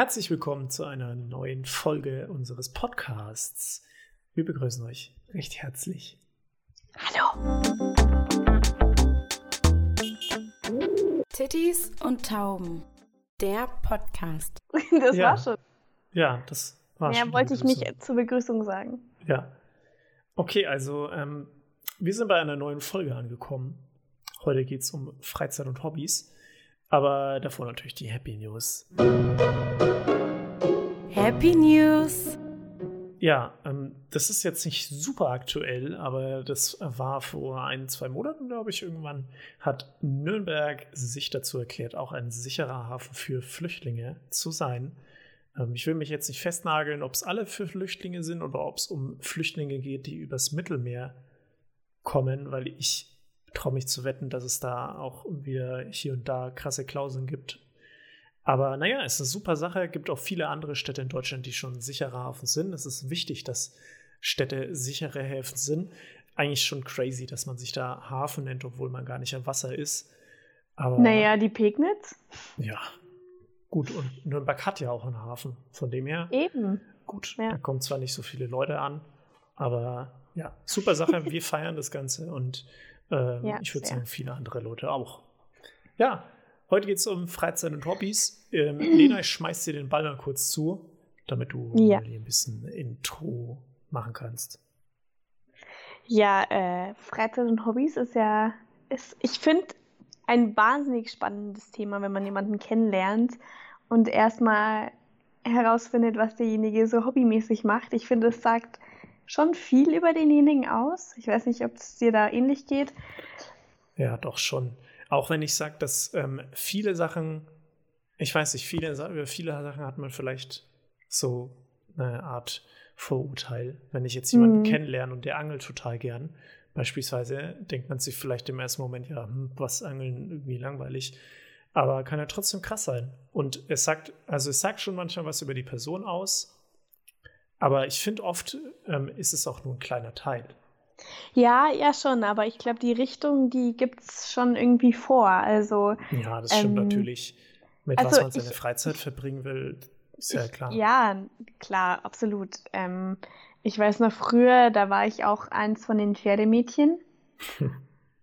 Herzlich willkommen zu einer neuen Folge unseres Podcasts. Wir begrüßen euch recht herzlich. Hallo. Titties und Tauben. Der Podcast. Das Ja. war schon. Ja, das war schon Mehr wollte ich nicht zur Begrüßung sagen. Ja. Okay, also ähm, wir sind bei einer neuen Folge angekommen. Heute geht es um Freizeit und Hobbys. Aber davor natürlich die Happy News. Happy News. Ja, ähm, das ist jetzt nicht super aktuell, aber das war vor ein, zwei Monaten, glaube ich, irgendwann, hat Nürnberg sich dazu erklärt, auch ein sicherer Hafen für Flüchtlinge zu sein. Ähm, ich will mich jetzt nicht festnageln, ob es alle für Flüchtlinge sind oder ob es um Flüchtlinge geht, die übers Mittelmeer kommen, weil ich traue mich zu wetten, dass es da auch wieder hier und da krasse Klauseln gibt. Aber naja, es ist eine super Sache. Es gibt auch viele andere Städte in Deutschland, die schon sichere Hafen sind. Es ist wichtig, dass Städte sichere Häfen sind. Eigentlich schon crazy, dass man sich da Hafen nennt, obwohl man gar nicht am Wasser ist. Aber Naja, die Pegnitz? ja, gut. Und Nürnberg hat ja auch einen Hafen. Von dem her, Eben. gut. Ja. Da kommen zwar nicht so viele Leute an, aber ja, super Sache. Wir feiern das Ganze und ähm, Ja, ich würde sagen, viele andere Leute auch. Ja, heute geht es um Freizeit und Hobbys. Ähm, Lena, ich schmeiß dir den Ball mal kurz zu, damit du Ja. ein bisschen Intro machen kannst. Ja, äh, Freizeit und Hobbys ist ja, ist, ich finde, ein wahnsinnig spannendes Thema, wenn man jemanden kennenlernt und erstmal herausfindet, was derjenige so hobbymäßig macht. Ich finde, es sagt schon viel über denjenigen aus. Ich weiß nicht, ob es dir da ähnlich geht. Ja, doch schon. Auch wenn ich sage, dass ähm, viele Sachen, ich weiß nicht, viele, über viele Sachen hat man vielleicht so eine Art Vorurteil. Wenn ich jetzt jemanden Mhm. kennenlerne und der angelt total gern, beispielsweise denkt man sich vielleicht im ersten Moment, ja, hm, was angeln irgendwie langweilig. Aber kann ja trotzdem krass sein. Und es sagt, also es sagt schon manchmal was über die Person aus. Aber ich finde oft ähm, ist es auch nur ein kleiner Teil. Ja, ja schon, aber ich glaube, die Richtung, die gibt es schon irgendwie vor. Also, Ja, das stimmt Ähm, natürlich. Mit was also man seine ich- Freizeit verbringen will, ist ja Ich- klar. Ja, klar, absolut. Ähm, ich weiß noch früher, da war ich auch eins von den Pferdemädchen.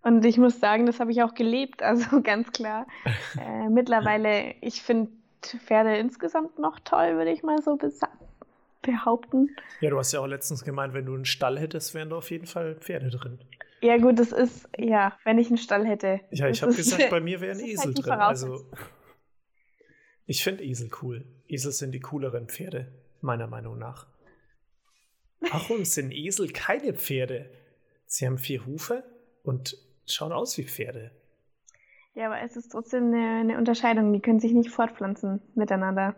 Und ich muss sagen, das habe ich auch gelebt, also ganz klar. Äh, mittlerweile, ich finde Pferde insgesamt noch toll, würde ich mal so behaupten. Ja, du hast ja auch letztens gemeint, wenn du einen Stall hättest, wären da auf jeden Fall Pferde drin. Ja, gut, das ist, ja, wenn ich einen Stall hätte. Ja, ich habe gesagt, bei mir wäre ein das ist Esel halt drin. Also, ich finde Esel cool. Esel sind die cooleren Pferde, meiner Meinung nach. Warum sind Esel keine Pferde? Sie haben vier Hufe und schauen aus wie Pferde. Ja, aber es ist trotzdem eine, eine Unterscheidung. Die können sich nicht fortpflanzen miteinander.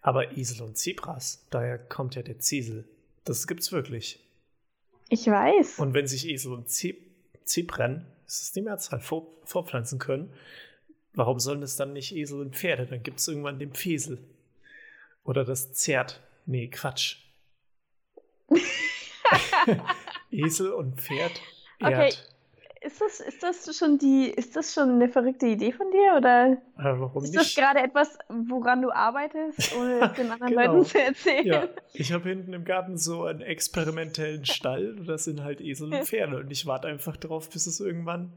Aber Esel und Zebras, daher kommt ja der Ziesel. Das gibt's wirklich. Ich weiß. Und wenn sich Esel und Ze Zebren, das ist die Mehrzahl, vor, vorpflanzen können, warum sollen es dann nicht Esel und Pferde? Dann gibt es irgendwann den Pfesel. Oder das Zert. Nee, Quatsch. Esel und Pferd. Okay. Ist das, ist das schon die, ist das schon eine verrückte Idee von dir oder Äh, warum ist das nicht? gerade etwas, woran du arbeitest, ohne es den anderen Genau. Leuten zu erzählen? Ja, ich habe hinten im Garten so einen experimentellen Stall und das sind halt Esel und Pferde und ich warte einfach drauf, bis es irgendwann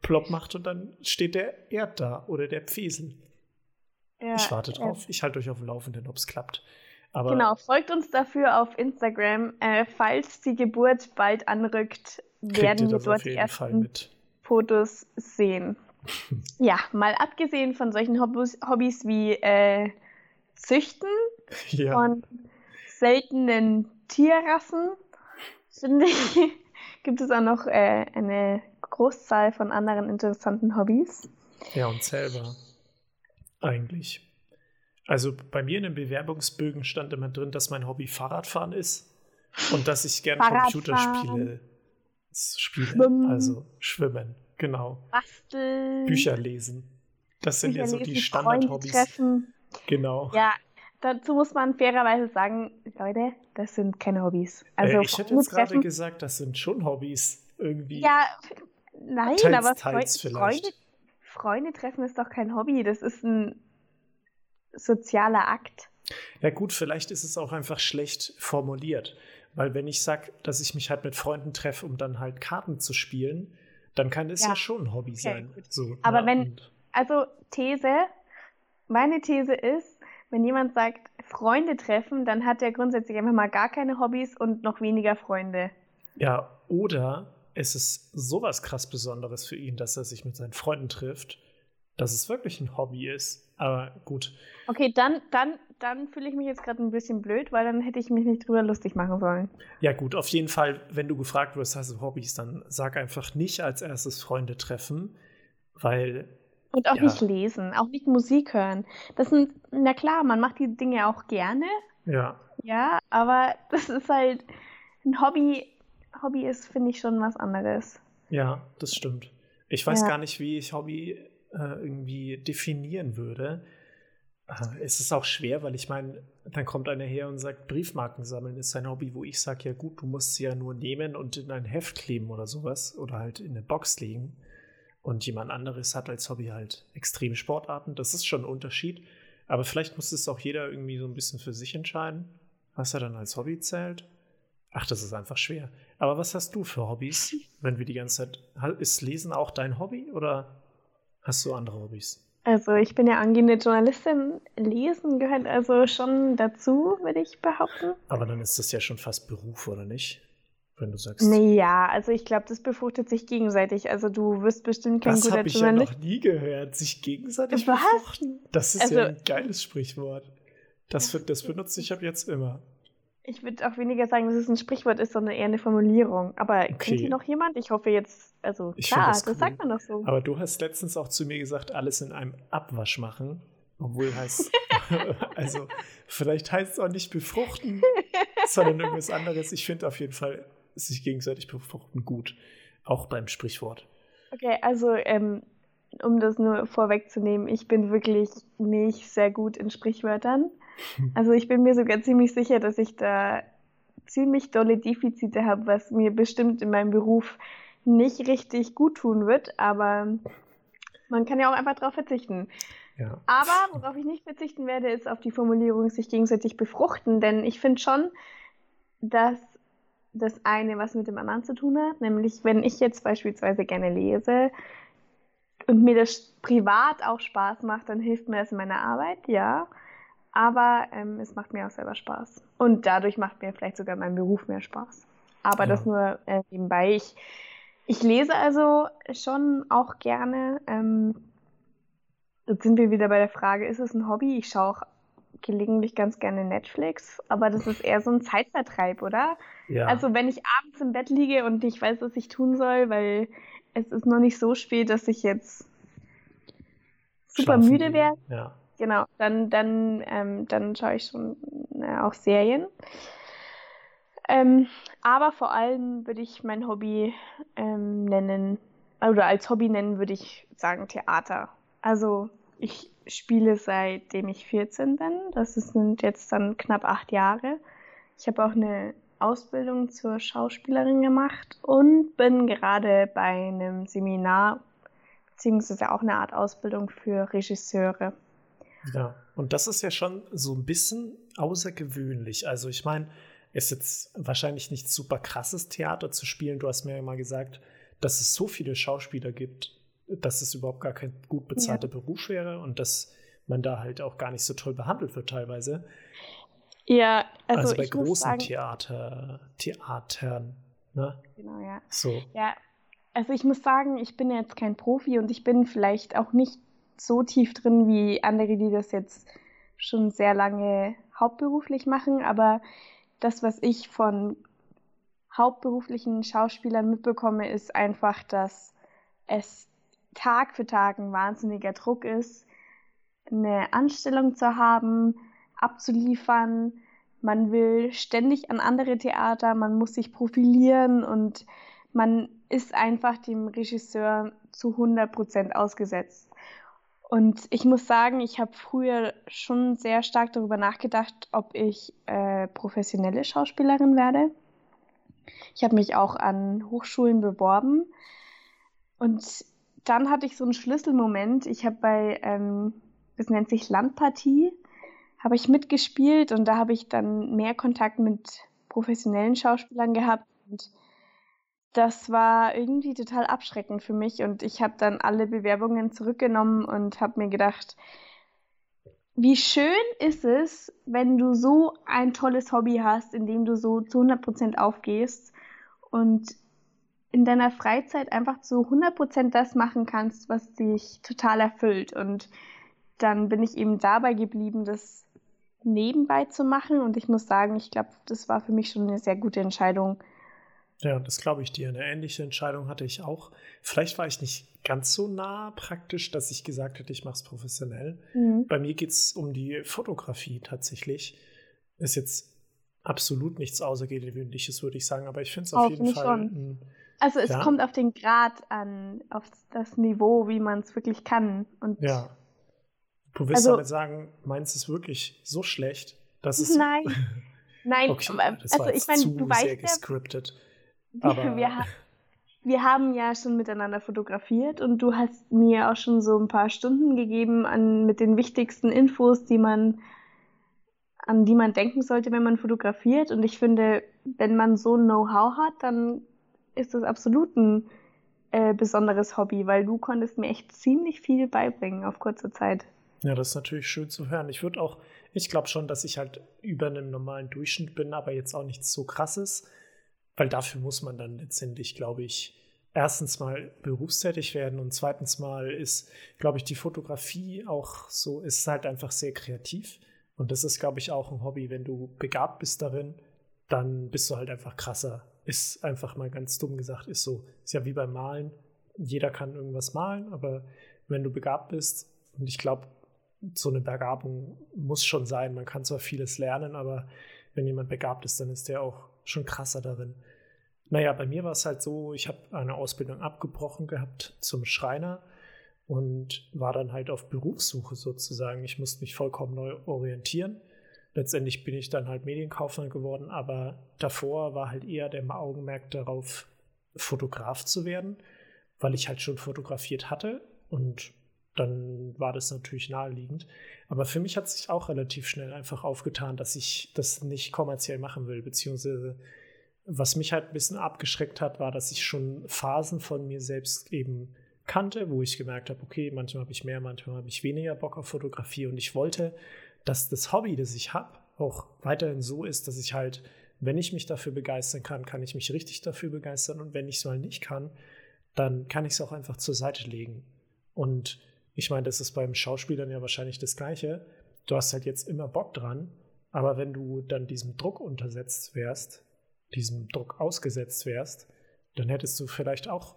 plopp macht und dann steht der Erd da oder der Pfesel. Ja, Ich warte ja. drauf. Ich halte euch auf dem Laufenden, ob es klappt. Aber Genau, folgt uns dafür auf Instagram. Äh, falls die Geburt bald anrückt, werden wir dort die ersten mit. Fotos sehen. Ja, mal abgesehen von solchen Hobbys, Hobbys wie äh, Züchten Ja, von seltenen Tierrassen, finde ich, gibt es auch noch äh, eine Großzahl von anderen interessanten Hobbys. ja, und selber. Eigentlich. Also bei mir in den Bewerbungsbögen stand immer drin, dass mein Hobby Fahrradfahren ist und dass ich gern. Computerspiele spiele. Schwimmen. Also schwimmen, genau. Basteln, Bücher lesen. Das sind Bücher ja so lesen, die Standard-Hobbys. treffen. Genau. Ja, dazu muss man fairerweise sagen, Leute, das sind keine Hobbys. Also äh, ich hätte jetzt gerade gesagt, das sind schon Hobbys irgendwie. Ja, nein, Teils, aber teils. Freunde, Freunde treffen ist doch kein Hobby. Das ist ein sozialer Akt. Ja gut, vielleicht ist es auch einfach schlecht formuliert. Weil wenn ich sage, dass ich mich halt mit Freunden treffe, um dann halt Karten zu spielen, dann kann es ja. ja, schon ein Hobby okay, sein. So, Aber wenn, also These, meine These ist, wenn jemand sagt, Freunde treffen, dann hat er grundsätzlich einfach mal gar keine Hobbys und noch weniger Freunde. Ja, oder es ist sowas krass Besonderes für ihn, dass er sich mit seinen Freunden trifft, dass es wirklich ein Hobby ist. Aber gut. Okay, dann, dann, dann fühle ich mich jetzt gerade ein bisschen blöd, weil dann hätte ich mich nicht drüber lustig machen sollen. Ja, gut, auf jeden Fall, wenn du gefragt wirst, hast du Hobbys, dann sag einfach nicht als erstes Freunde treffen, weil. Und auch ja. nicht lesen, auch nicht Musik hören. Das sind, na klar, man macht die Dinge auch gerne. Ja. Ja, aber das ist halt ein Hobby. Hobby ist, finde ich, schon was anderes. Ja, das stimmt. Ich weiß ja. gar nicht, wie ich Hobby äh, irgendwie definieren würde. Äh, es ist auch schwer, weil ich meine, dann kommt einer her und sagt, Briefmarken sammeln ist ein Hobby, wo ich sage, ja gut, du musst sie ja nur nehmen und in ein Heft kleben oder sowas oder halt in eine Box legen. Und jemand anderes hat als Hobby halt extreme Sportarten. Das ist schon ein Unterschied. Aber vielleicht muss es auch jeder irgendwie so ein bisschen für sich entscheiden, was er dann als Hobby zählt. Ach, das ist einfach schwer. Aber was hast du für Hobbys, wenn wir die ganze Zeit. Ist Lesen auch dein Hobby oder hast du andere Hobbys? Also ich bin ja angehende Journalistin. Lesen gehört also schon dazu, würde ich behaupten. Aber dann ist das ja schon fast Beruf, oder nicht? Wenn du sagst. Naja, also ich glaube, das befruchtet sich gegenseitig. Also du wirst bestimmt kein das guter Journalist. Das habe ich ja noch nie gehört. Sich gegenseitig Was? befruchten. Das ist also, ja ein geiles Sprichwort. Das, das benutze ich ab jetzt immer. Ich würde auch weniger sagen, dass es ein Sprichwort ist, sondern eher eine Formulierung. Aber okay. kennt hier noch jemand? Ich hoffe jetzt, also ich klar, das, cool. das, sagt man doch so. Aber du hast letztens auch zu mir gesagt, alles in einem Abwasch machen. Obwohl heißt, also vielleicht heißt es auch nicht befruchten, sondern irgendwas anderes. Ich finde auf jeden Fall sich gegenseitig befruchten gut. Auch beim Sprichwort. Okay, also ähm, um das nur vorwegzunehmen, ich bin wirklich nicht sehr gut in Sprichwörtern. Also ich bin mir sogar ziemlich sicher, dass ich da ziemlich dolle Defizite habe, was mir bestimmt in meinem Beruf nicht richtig gut tun wird, aber man kann ja auch einfach darauf verzichten. Ja. Aber worauf ich nicht verzichten werde, ist auf die Formulierung sich gegenseitig befruchten, denn ich finde schon, dass das eine was mit dem anderen zu tun hat, nämlich wenn ich jetzt beispielsweise gerne lese und mir das privat auch Spaß macht, dann hilft mir das in meiner Arbeit, ja. Aber ähm, es macht mir auch selber Spaß. Und dadurch macht mir vielleicht sogar mein Beruf mehr Spaß. Aber ja. das nur äh, nebenbei. Ich, ich lese also schon auch gerne. Ähm, jetzt sind wir wieder bei der Frage, ist es ein Hobby? Ich schaue auch gelegentlich ganz gerne Netflix, aber das ist eher so ein Zeitvertreib, oder? Ja. Also wenn ich abends im Bett liege und nicht weiß, was ich tun soll, weil es ist noch nicht so spät, dass ich jetzt super Schlafen müde wäre. Ja genau. Dann, dann, ähm, dann schaue ich schon äh, auch Serien. Ähm, aber vor allem würde ich mein Hobby ähm, nennen, oder als Hobby nennen würde ich sagen Theater. Also ich spiele seitdem ich 14 bin. Das sind jetzt dann knapp acht Jahre. Ich habe auch eine Ausbildung zur Schauspielerin gemacht und bin gerade bei einem Seminar beziehungsweise auch eine Art Ausbildung für Regisseure. Ja, und das ist ja schon so ein bisschen außergewöhnlich. Also ich meine, es ist jetzt wahrscheinlich nicht super krasses Theater zu spielen. Du hast mir ja mal gesagt, dass es so viele Schauspieler gibt, dass es überhaupt gar kein gut bezahlter ja. Beruf wäre und dass man da halt auch gar nicht so toll behandelt wird teilweise. Ja, also, also bei großen sagen, Theater, Theatern. Ne? Genau, ja. So. Ja, also ich muss sagen, ich bin jetzt kein Profi und ich bin vielleicht auch nicht so tief drin wie andere, die das jetzt schon sehr lange hauptberuflich machen, aber das, was ich von hauptberuflichen Schauspielern mitbekomme, ist einfach, dass es Tag für Tag ein wahnsinniger Druck ist, eine Anstellung zu haben, abzuliefern. Man will ständig an andere Theater, man muss sich profilieren und man ist einfach dem Regisseur zu 100 Prozent ausgesetzt. Und ich muss sagen, ich habe früher schon sehr stark darüber nachgedacht, ob ich äh, professionelle Schauspielerin werde. Ich habe mich auch an Hochschulen beworben. Und dann hatte ich so einen Schlüsselmoment. Ich habe bei ähm, das nennt sich Landpartie, habe ich mitgespielt und da habe ich dann mehr Kontakt mit professionellen Schauspielern gehabt und das war irgendwie total abschreckend für mich und ich habe dann alle Bewerbungen zurückgenommen und habe mir gedacht, wie schön ist es, wenn du so ein tolles Hobby hast, in dem du so zu 100% aufgehst und in deiner Freizeit einfach zu 100% das machen kannst, was dich total erfüllt. Und dann bin ich eben dabei geblieben, das nebenbei zu machen. Und ich muss sagen, ich glaube, das war für mich schon eine sehr gute Entscheidung. Ja, das glaube ich dir. Eine ähnliche Entscheidung hatte ich auch. Vielleicht war ich nicht ganz so nah praktisch, dass ich gesagt hätte, ich mache es professionell. Mhm. Bei mir geht es um die Fotografie tatsächlich. Ist jetzt absolut nichts Außergewöhnliches, würde ich sagen, aber ich finde es auf, auf jeden Fall. Ein, also es ja? kommt auf den Grad an, auf das Niveau, wie man es wirklich kann. Und ja. Du wirst also, damit sagen, meins ist wirklich so schlecht, dass es. Nein. Nein, okay, also ich meine, du weißt ja, gescriptet. Aber wir, wir haben ja schon miteinander fotografiert und du hast mir auch schon so ein paar Stunden gegeben an, mit den wichtigsten Infos, die man, an die man denken sollte, wenn man fotografiert. Und ich finde, wenn man so ein Know-how hat, dann ist das absolut ein äh, besonderes Hobby, weil du konntest mir echt ziemlich viel beibringen auf kurze Zeit. Ja, das ist natürlich schön zu hören. Ich würde auch, ich glaube schon, dass ich halt über einem normalen Durchschnitt bin, aber jetzt auch nichts so krasses. Weil dafür muss man dann letztendlich, glaube ich, erstens mal berufstätig werden und zweitens mal ist, glaube ich, die Fotografie auch so, ist halt einfach sehr kreativ. Und das ist, glaube ich, auch ein Hobby. Wenn du begabt bist darin, dann bist du halt einfach krasser. Ist einfach mal ganz dumm gesagt, ist so. Ist ja wie beim Malen. Jeder kann irgendwas malen, aber wenn du begabt bist, und ich glaube, so eine Begabung muss schon sein. Man kann zwar vieles lernen, aber wenn jemand begabt ist, dann ist der auch schon krasser darin. Naja, bei mir war es halt so, ich habe eine Ausbildung abgebrochen gehabt zum Schreiner und war dann halt auf Berufssuche sozusagen. Ich musste mich vollkommen neu orientieren. Letztendlich bin ich dann halt Medienkaufmann geworden, aber davor war halt eher der Augenmerk darauf, Fotograf zu werden, weil ich halt schon fotografiert hatte und dann war das natürlich naheliegend. Aber für mich hat sich auch relativ schnell einfach aufgetan, dass ich das nicht kommerziell machen will, beziehungsweise was mich halt ein bisschen abgeschreckt hat, war, dass ich schon Phasen von mir selbst eben kannte, wo ich gemerkt habe, okay, manchmal habe ich mehr, manchmal habe ich weniger Bock auf Fotografie und ich wollte, dass das Hobby, das ich habe, auch weiterhin so ist, dass ich halt, wenn ich mich dafür begeistern kann, kann ich mich richtig dafür begeistern und wenn ich es mal nicht kann, dann kann ich es auch einfach zur Seite legen. Und ich meine, das ist beim Schauspielern ja wahrscheinlich das Gleiche. Du hast halt jetzt immer Bock dran, aber wenn du dann diesem Druck untersetzt wärst, diesem Druck ausgesetzt wärst, dann hättest du vielleicht auch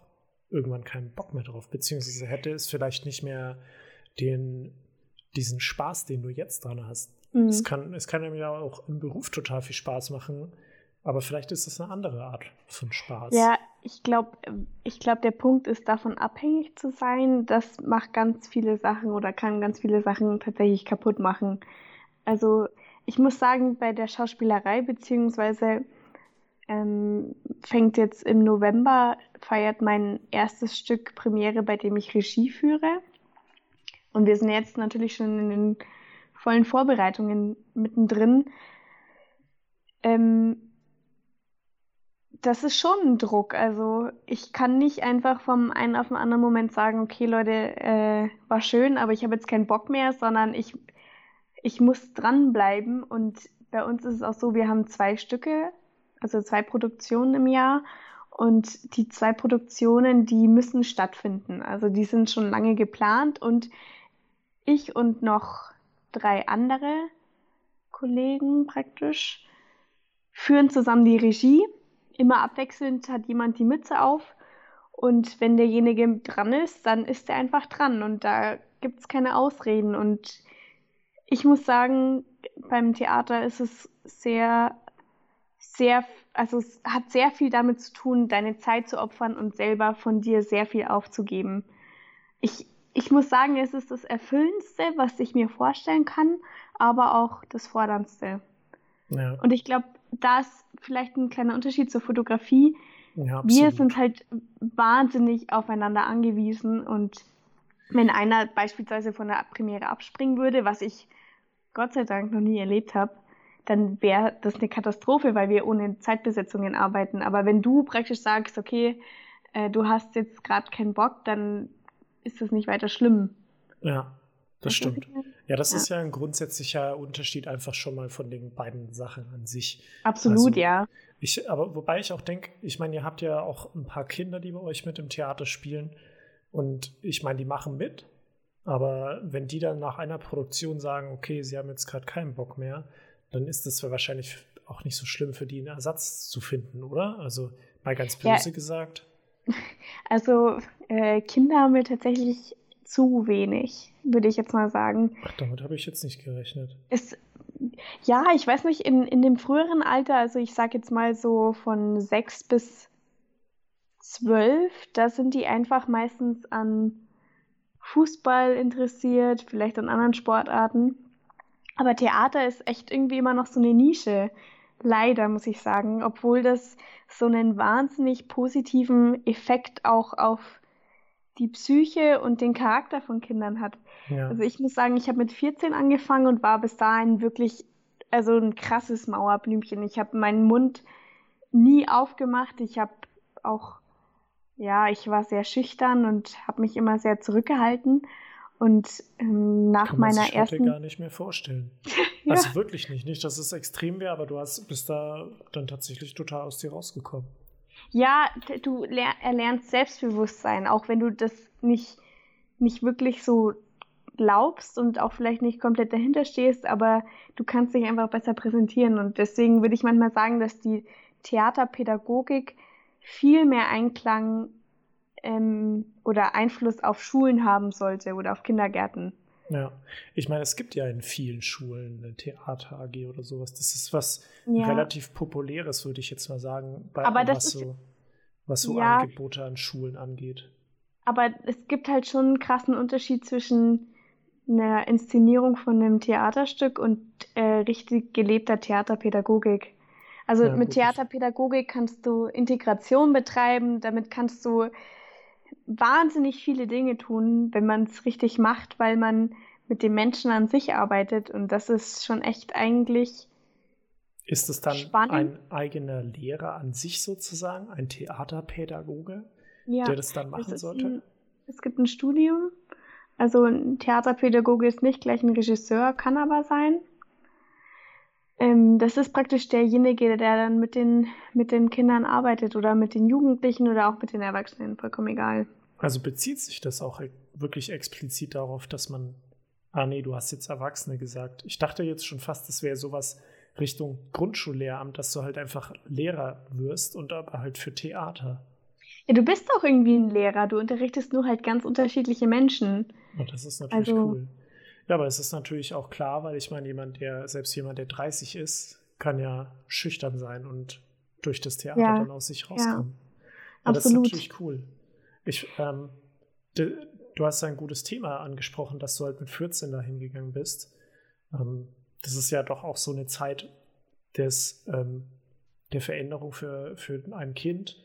irgendwann keinen Bock mehr drauf, beziehungsweise hätte es vielleicht nicht mehr den, diesen Spaß, den du jetzt dran hast. Mhm. Es, kann, es kann ja auch im Beruf total viel Spaß machen, aber vielleicht ist es eine andere Art von Spaß. Ja, ich glaube, ich glaub, der Punkt ist davon abhängig zu sein. Das macht ganz viele Sachen oder kann ganz viele Sachen tatsächlich kaputt machen. Also ich muss sagen, bei der Schauspielerei beziehungsweise ähm, fängt jetzt im November, feiert mein erstes Stück Premiere, bei dem ich Regie führe. Und wir sind jetzt natürlich schon in den vollen Vorbereitungen mittendrin. Ähm, das ist schon ein Druck. Also ich kann nicht einfach vom einen auf den anderen Moment sagen, okay Leute, äh, war schön, aber ich habe jetzt keinen Bock mehr, sondern ich, ich muss dranbleiben. Und bei uns ist es auch so, wir haben zwei Stücke also zwei Produktionen im Jahr. Und die zwei Produktionen, die müssen stattfinden. Also die sind schon lange geplant und ich und noch drei andere Kollegen praktisch führen zusammen die Regie. Immer abwechselnd hat jemand die Mütze auf und wenn derjenige dran ist, dann ist er einfach dran und da gibt es keine Ausreden. Und ich muss sagen, beim Theater ist es sehr sehr, also es hat sehr viel damit zu tun, deine Zeit zu opfern und selber von dir sehr viel aufzugeben. Ich, ich muss sagen, es ist das Erfüllendste, was ich mir vorstellen kann, aber auch das Forderndste. Ja. Und ich glaube, da ist vielleicht ein kleiner Unterschied zur Fotografie. Ja, wir sind halt wahnsinnig aufeinander angewiesen und wenn einer beispielsweise von der Premiere abspringen würde, was ich Gott sei Dank noch nie erlebt habe, dann wäre das eine Katastrophe, weil wir ohne Zeitbesetzungen arbeiten. Aber wenn du praktisch sagst, okay, äh, du hast jetzt gerade keinen Bock, dann ist das nicht weiter schlimm. Ja, das stimmt. Ja, das ja. ist ja ein grundsätzlicher Unterschied einfach schon mal von den beiden Sachen an sich. Absolut, also, ja. Ich, aber wobei ich auch denke, ich meine, ihr habt ja auch ein paar Kinder, die bei euch mit im Theater spielen. Und ich meine, die machen mit. Aber wenn die dann nach einer Produktion sagen, okay, sie haben jetzt gerade keinen Bock mehr, dann ist es wahrscheinlich auch nicht so schlimm für die, einen Ersatz zu finden, oder? Also mal ganz böse ja. gesagt. Also äh, Kinder haben wir tatsächlich zu wenig, würde ich jetzt mal sagen. Ach, damit habe ich jetzt nicht gerechnet. Es, ja, ich weiß nicht, in, in dem früheren Alter, also ich sage jetzt mal so von sechs bis zwölf, da sind die einfach meistens an Fußball interessiert, vielleicht an anderen Sportarten. Aber Theater ist echt irgendwie immer noch so eine Nische. Leider, muss ich sagen, obwohl das so einen wahnsinnig positiven Effekt auch auf die Psyche und den Charakter von Kindern hat. Ja. Also ich muss sagen, ich habe mit 14 angefangen und war bis dahin wirklich also ein krasses Mauerblümchen. Ich habe meinen Mund nie aufgemacht. Ich habe auch ja, ich war sehr schüchtern und habe mich immer sehr zurückgehalten. Und ähm, nach Kann man meiner sich ersten. gar nicht mehr vorstellen. ja. Also wirklich nicht. Nicht, dass es extrem wäre, aber du hast, bist da dann tatsächlich total aus dir rausgekommen. Ja, du erlernst Selbstbewusstsein, auch wenn du das nicht, nicht wirklich so glaubst und auch vielleicht nicht komplett dahinter stehst, aber du kannst dich einfach besser präsentieren. Und deswegen würde ich manchmal sagen, dass die Theaterpädagogik viel mehr Einklang ähm, oder Einfluss auf Schulen haben sollte oder auf Kindergärten. Ja, ich meine, es gibt ja in vielen Schulen eine Theater AG oder sowas. Das ist was ja. relativ populäres, würde ich jetzt mal sagen, bei, aber was, so, was so ja, Angebote an Schulen angeht. Aber es gibt halt schon einen krassen Unterschied zwischen einer Inszenierung von einem Theaterstück und äh, richtig gelebter Theaterpädagogik. Also ja, mit gut. Theaterpädagogik kannst du Integration betreiben, damit kannst du wahnsinnig viele Dinge tun, wenn man es richtig macht, weil man mit dem Menschen an sich arbeitet und das ist schon echt eigentlich. Ist es dann spannend. ein eigener Lehrer an sich sozusagen, ein Theaterpädagoge, ja, der das dann machen sollte? Ein, es gibt ein Studium. Also ein Theaterpädagoge ist nicht gleich ein Regisseur, kann aber sein. Ähm, das ist praktisch derjenige, der dann mit den, mit den Kindern arbeitet oder mit den Jugendlichen oder auch mit den Erwachsenen, vollkommen egal. Also bezieht sich das auch wirklich explizit darauf, dass man, ah nee, du hast jetzt Erwachsene gesagt. Ich dachte jetzt schon fast, das wäre sowas Richtung Grundschullehramt, dass du halt einfach Lehrer wirst und aber halt für Theater. Ja, du bist auch irgendwie ein Lehrer, du unterrichtest nur halt ganz unterschiedliche Menschen. Und das ist natürlich also, cool. Ja, aber es ist natürlich auch klar, weil ich meine, jemand, der, selbst jemand, der 30 ist, kann ja schüchtern sein und durch das Theater ja, dann aus sich rauskommen. Ja, aber das ist natürlich cool. Ich, ähm, de, du hast ein gutes Thema angesprochen, dass du halt mit 14 da hingegangen bist. Ähm, das ist ja doch auch so eine Zeit des, ähm, der Veränderung für, für ein Kind,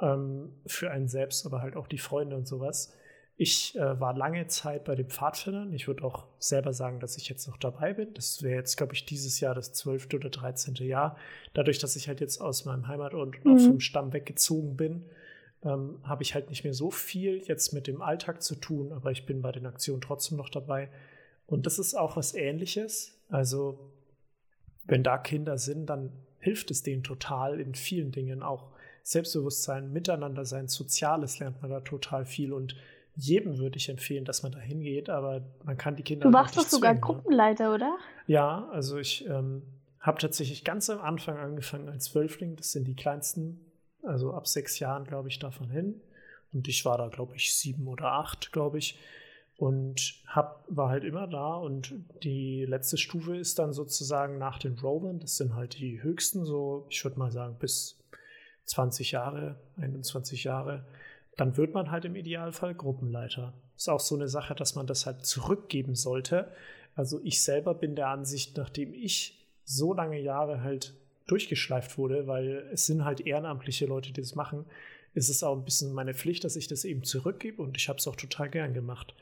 ähm, für einen selbst, aber halt auch die Freunde und sowas. Ich äh, war lange Zeit bei den Pfadfindern. Ich würde auch selber sagen, dass ich jetzt noch dabei bin. Das wäre jetzt, glaube ich, dieses Jahr das 12. oder 13. Jahr. Dadurch, dass ich halt jetzt aus meinem Heimatort mhm. auch vom Stamm weggezogen bin, ähm, habe ich halt nicht mehr so viel jetzt mit dem Alltag zu tun, aber ich bin bei den Aktionen trotzdem noch dabei. Und das ist auch was Ähnliches. Also, wenn da Kinder sind, dann hilft es denen total in vielen Dingen auch. Selbstbewusstsein, Miteinander sein, Soziales lernt man da total viel und jedem würde ich empfehlen, dass man da hingeht, aber man kann die Kinder. Du warst doch sogar zwingen, ne? Gruppenleiter, oder? Ja, also ich ähm, habe tatsächlich ganz am Anfang angefangen als Zwölfling. Das sind die kleinsten, also ab sechs Jahren, glaube ich, davon hin. Und ich war da, glaube ich, sieben oder acht, glaube ich. Und hab, war halt immer da. Und die letzte Stufe ist dann sozusagen nach den Rovern. Das sind halt die höchsten, so ich würde mal sagen, bis 20 Jahre, 21 Jahre dann wird man halt im Idealfall Gruppenleiter. Ist auch so eine Sache, dass man das halt zurückgeben sollte. Also ich selber bin der Ansicht, nachdem ich so lange Jahre halt durchgeschleift wurde, weil es sind halt ehrenamtliche Leute, die das machen, ist es auch ein bisschen meine Pflicht, dass ich das eben zurückgebe und ich habe es auch total gern gemacht.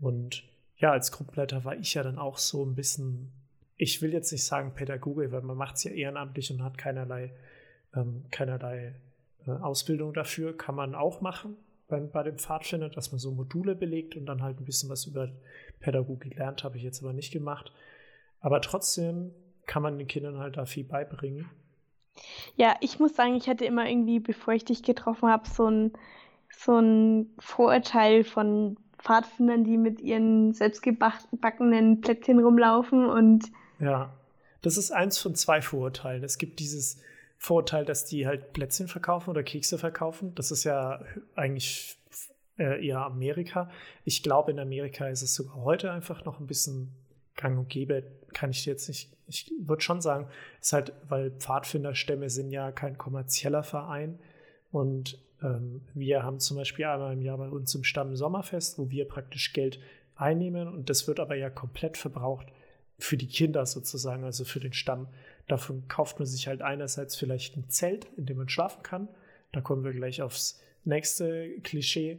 Und ja, als Gruppenleiter war ich ja dann auch so ein bisschen, ich will jetzt nicht sagen Pädagoge, weil man macht es ja ehrenamtlich und hat keinerlei, ähm, keinerlei Ausbildung dafür. Kann man auch machen bei, bei dem Pfadfinder, dass man so Module belegt und dann halt ein bisschen was über Pädagogik lernt, habe ich jetzt aber nicht gemacht. Aber trotzdem kann man den Kindern halt da viel beibringen. Ja, ich muss sagen, ich hatte immer irgendwie, bevor ich dich getroffen habe, so ein, so ein Vorurteil von Pfadfindern, die mit ihren selbstgebackenen Plätzchen rumlaufen und. Ja, das ist eins von zwei Vorurteilen. Es gibt dieses Vorurteil, dass die halt Plätzchen verkaufen oder Kekse verkaufen. Das ist ja eigentlich äh, eher Amerika. Ich glaube, in Amerika ist es sogar heute einfach noch ein bisschen gang und gäbe. Kann ich jetzt nicht. Ich würde schon sagen, ist halt, weil Pfadfinderstämme sind ja kein kommerzieller Verein und ähm, wir haben zum Beispiel einmal im Jahr bei uns im Stamm Sommerfest, wo wir praktisch Geld einnehmen und das wird aber ja komplett verbraucht für die Kinder sozusagen, also für den Stamm. Davon kauft man sich halt einerseits vielleicht ein Zelt, in dem man schlafen kann. Da kommen wir gleich aufs nächste Klischee.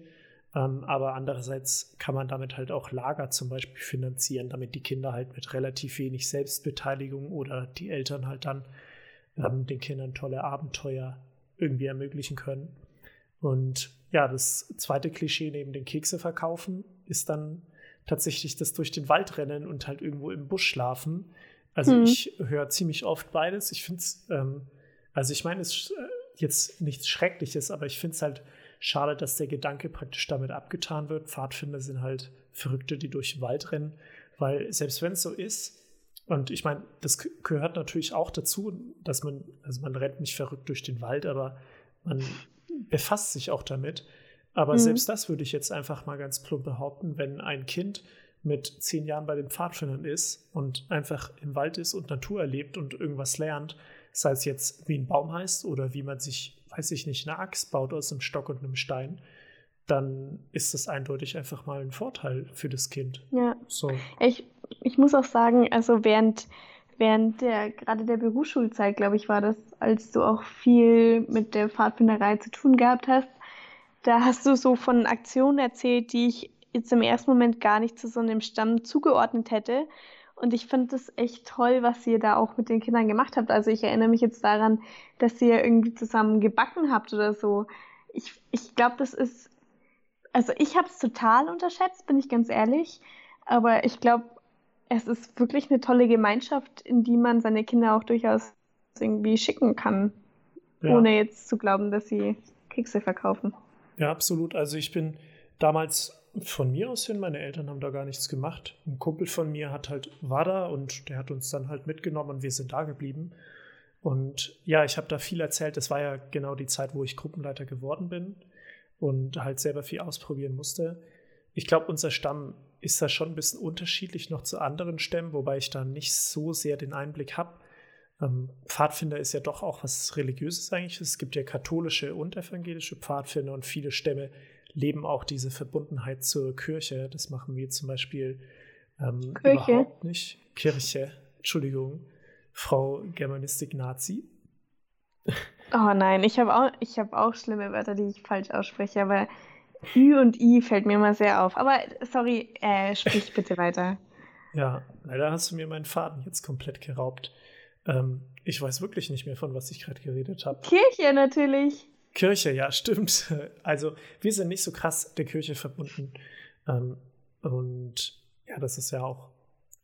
Ähm, aber andererseits kann man damit halt auch Lager zum Beispiel finanzieren, damit die Kinder halt mit relativ wenig Selbstbeteiligung oder die Eltern halt dann ähm, den Kindern tolle Abenteuer irgendwie ermöglichen können. Und ja, das zweite Klischee neben den Kekse verkaufen ist dann tatsächlich das durch den Wald rennen und halt irgendwo im Busch schlafen. Also mhm. ich höre ziemlich oft beides. Ich finde es, ähm, also ich meine, es ist äh, jetzt nichts Schreckliches, aber ich finde es halt schade, dass der Gedanke praktisch damit abgetan wird. Pfadfinder sind halt Verrückte, die durch den Wald rennen, weil selbst wenn es so ist, und ich meine, das gehört natürlich auch dazu, dass man, also man rennt nicht verrückt durch den Wald, aber man befasst sich auch damit. Aber mhm. selbst das würde ich jetzt einfach mal ganz plump behaupten, wenn ein Kind mit zehn Jahren bei den Pfadfindern ist und einfach im Wald ist und Natur erlebt und irgendwas lernt, sei es jetzt wie ein Baum heißt oder wie man sich, weiß ich nicht, eine Axt baut aus einem Stock und einem Stein, dann ist das eindeutig einfach mal ein Vorteil für das Kind. Ja. So. Ich, ich muss auch sagen, also während während der, gerade der Berufsschulzeit, glaube ich, war das, als du auch viel mit der Pfadfinderei zu tun gehabt hast, da hast du so von Aktionen erzählt, die ich jetzt im ersten Moment gar nicht zu so einem Stamm zugeordnet hätte. Und ich finde das echt toll, was ihr da auch mit den Kindern gemacht habt. Also ich erinnere mich jetzt daran, dass ihr irgendwie zusammen gebacken habt oder so. Ich, ich glaube, das ist, also ich habe es total unterschätzt, bin ich ganz ehrlich. Aber ich glaube, es ist wirklich eine tolle Gemeinschaft, in die man seine Kinder auch durchaus irgendwie schicken kann, ja. ohne jetzt zu glauben, dass sie Kekse verkaufen. Ja, absolut. Also ich bin damals von mir aus hin, meine Eltern haben da gar nichts gemacht. Ein Kumpel von mir hat halt, war da und der hat uns dann halt mitgenommen und wir sind da geblieben. Und ja, ich habe da viel erzählt. Das war ja genau die Zeit, wo ich Gruppenleiter geworden bin und halt selber viel ausprobieren musste. Ich glaube, unser Stamm ist da schon ein bisschen unterschiedlich noch zu anderen Stämmen, wobei ich da nicht so sehr den Einblick habe. Ähm, Pfadfinder ist ja doch auch was Religiöses eigentlich. Es gibt ja katholische und evangelische Pfadfinder und viele Stämme leben auch diese Verbundenheit zur Kirche. Das machen wir zum Beispiel ähm, überhaupt nicht. Kirche, Entschuldigung, Frau Germanistik-Nazi. Oh nein, ich habe auch, hab auch schlimme Wörter, die ich falsch ausspreche, aber Ü und I fällt mir immer sehr auf. Aber sorry, äh, sprich bitte weiter. Ja, leider hast du mir meinen Faden jetzt komplett geraubt. Ähm, ich weiß wirklich nicht mehr, von was ich gerade geredet habe. Kirche natürlich. Kirche, ja, stimmt. Also wir sind nicht so krass der Kirche verbunden. Ähm, und ja, das ist ja auch,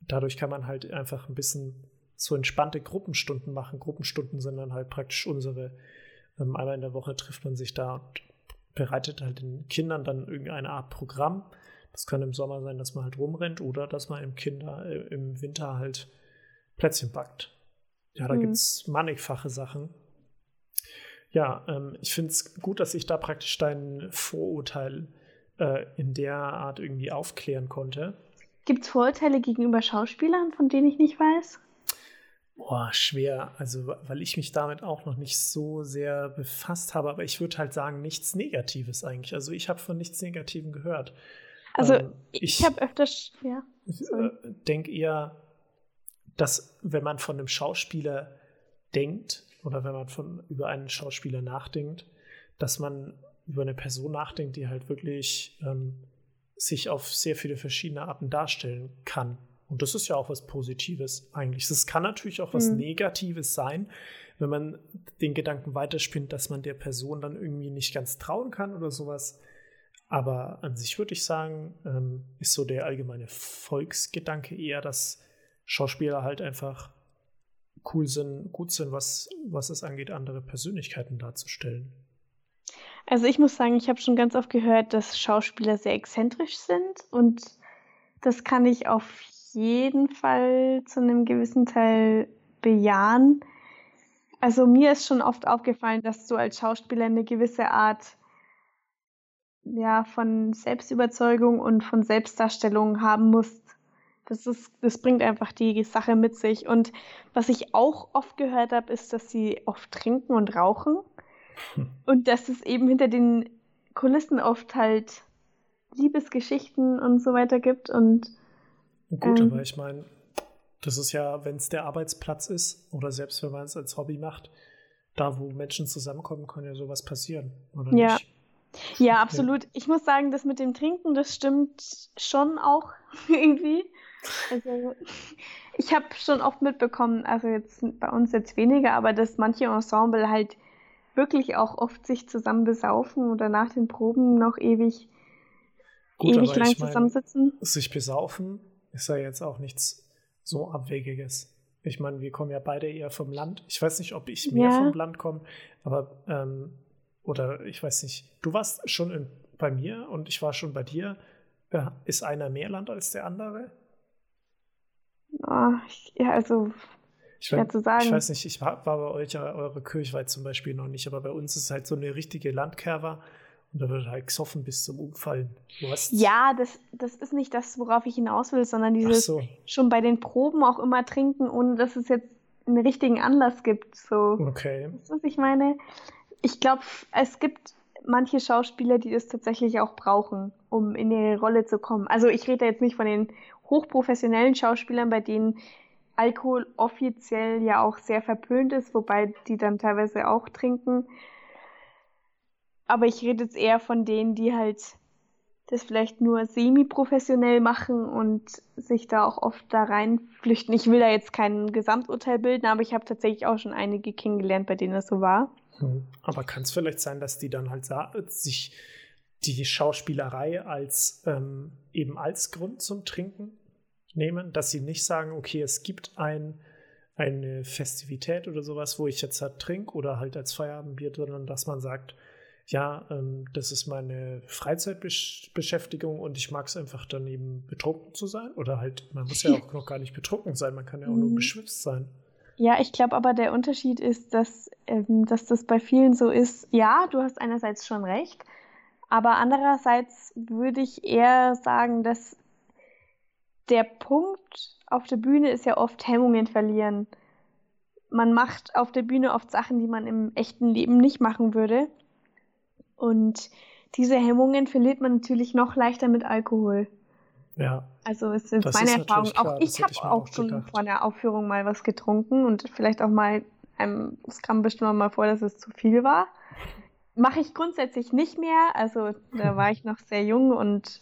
dadurch kann man halt einfach ein bisschen so entspannte Gruppenstunden machen. Gruppenstunden sind dann halt praktisch unsere, ähm, einmal in der Woche trifft man sich da und bereitet halt den Kindern dann irgendeine Art Programm. Das kann im Sommer sein, dass man halt rumrennt oder dass man im Kinder äh, im Winter halt Plätzchen backt. Ja, da mhm. gibt es mannigfache Sachen. Ja, ähm, ich finde es gut, dass ich da praktisch dein Vorurteil äh, in der Art irgendwie aufklären konnte. Gibt es Vorurteile gegenüber Schauspielern, von denen ich nicht weiß? Boah, schwer. Also, weil ich mich damit auch noch nicht so sehr befasst habe, aber ich würde halt sagen, nichts Negatives eigentlich. Also, ich habe von nichts Negativem gehört. Also, ähm, ich, ich habe öfters, ja. Äh, denke eher, dass wenn man von einem Schauspieler denkt oder wenn man von über einen Schauspieler nachdenkt, dass man über eine Person nachdenkt, die halt wirklich ähm, sich auf sehr viele verschiedene Arten darstellen kann. Und das ist ja auch was Positives eigentlich. Es kann natürlich auch was mhm. Negatives sein, wenn man den Gedanken weiterspinnt, dass man der Person dann irgendwie nicht ganz trauen kann oder sowas. Aber an sich würde ich sagen, ähm, ist so der allgemeine Volksgedanke eher, dass Schauspieler halt einfach cool sind, gut sind, was, was es angeht, andere Persönlichkeiten darzustellen. Also ich muss sagen, ich habe schon ganz oft gehört, dass Schauspieler sehr exzentrisch sind und das kann ich auf jeden Fall zu einem gewissen Teil bejahen. Also mir ist schon oft aufgefallen, dass du als Schauspieler eine gewisse Art ja, von Selbstüberzeugung und von Selbstdarstellung haben musst. Das, ist, das bringt einfach die Sache mit sich. Und was ich auch oft gehört habe, ist, dass sie oft trinken und rauchen. Hm. Und dass es eben hinter den Kulissen oft halt Liebesgeschichten und so weiter gibt. Und Gut, ähm, aber ich meine, das ist ja, wenn es der Arbeitsplatz ist oder selbst wenn man es als Hobby macht, da wo Menschen zusammenkommen, kann ja sowas passieren, oder ja. nicht? Ja, absolut. Ja. Ich muss sagen, das mit dem Trinken, das stimmt schon auch irgendwie. Also, ich habe schon oft mitbekommen, also jetzt bei uns jetzt weniger, aber dass manche Ensemble halt wirklich auch oft sich zusammen besaufen oder nach den Proben noch ewig, Gut, ewig lang ich mein, zusammensitzen. Sich besaufen ist ja jetzt auch nichts so Abwegiges. Ich meine, wir kommen ja beide eher vom Land. Ich weiß nicht, ob ich mehr ja. vom Land komme, aber ähm, oder ich weiß nicht, du warst schon in, bei mir und ich war schon bei dir. Ja, ist einer mehr Land als der andere? Oh, ja, also ich, mein, zu sagen. ich weiß nicht, ich war, war bei euch, eure Kirchweih zum Beispiel noch nicht, aber bei uns ist halt so eine richtige Landkerwa und da wird halt gesoffen bis zum Umfallen. Ja, das, das ist nicht das, worauf ich hinaus will, sondern dieses so. schon bei den Proben auch immer trinken, ohne dass es jetzt einen richtigen Anlass gibt. So. Okay. Weißt du, was ich meine? Ich glaube, es gibt manche Schauspieler, die das tatsächlich auch brauchen, um in ihre Rolle zu kommen. Also ich rede jetzt nicht von den hochprofessionellen Schauspielern, bei denen Alkohol offiziell ja auch sehr verpönt ist, wobei die dann teilweise auch trinken. Aber ich rede jetzt eher von denen, die halt das vielleicht nur semi-professionell machen und sich da auch oft da reinflüchten. Ich will da jetzt kein Gesamturteil bilden, aber ich habe tatsächlich auch schon einige kennengelernt, bei denen das so war. Hm. Aber kann es vielleicht sein, dass die dann halt sich die Schauspielerei als ähm, eben als Grund zum Trinken nehmen, dass sie nicht sagen, okay, es gibt ein, eine Festivität oder sowas, wo ich jetzt halt trinke oder halt als Feierabendbier, sondern dass man sagt, ja, ähm, das ist meine Freizeitbeschäftigung und ich mag es einfach dann eben betrunken zu sein. Oder halt, man muss ja auch noch gar nicht betrunken sein, man kann ja auch nur mhm. beschwipst sein. Ja, ich glaube aber der Unterschied ist, dass, ähm, dass das bei vielen so ist, ja, du hast einerseits schon recht, aber andererseits würde ich eher sagen, dass der Punkt auf der Bühne ist ja oft Hemmungen verlieren. Man macht auf der Bühne oft Sachen, die man im echten Leben nicht machen würde. Und diese Hemmungen verliert man natürlich noch leichter mit Alkohol. Ja. Also es ist meine ist Erfahrung. Auch ich habe auch, auch schon vor einer Aufführung mal was getrunken und vielleicht auch mal, einem, es kam bestimmt mal vor, dass es zu viel war. Mache ich grundsätzlich nicht mehr. Also da war ich noch sehr jung und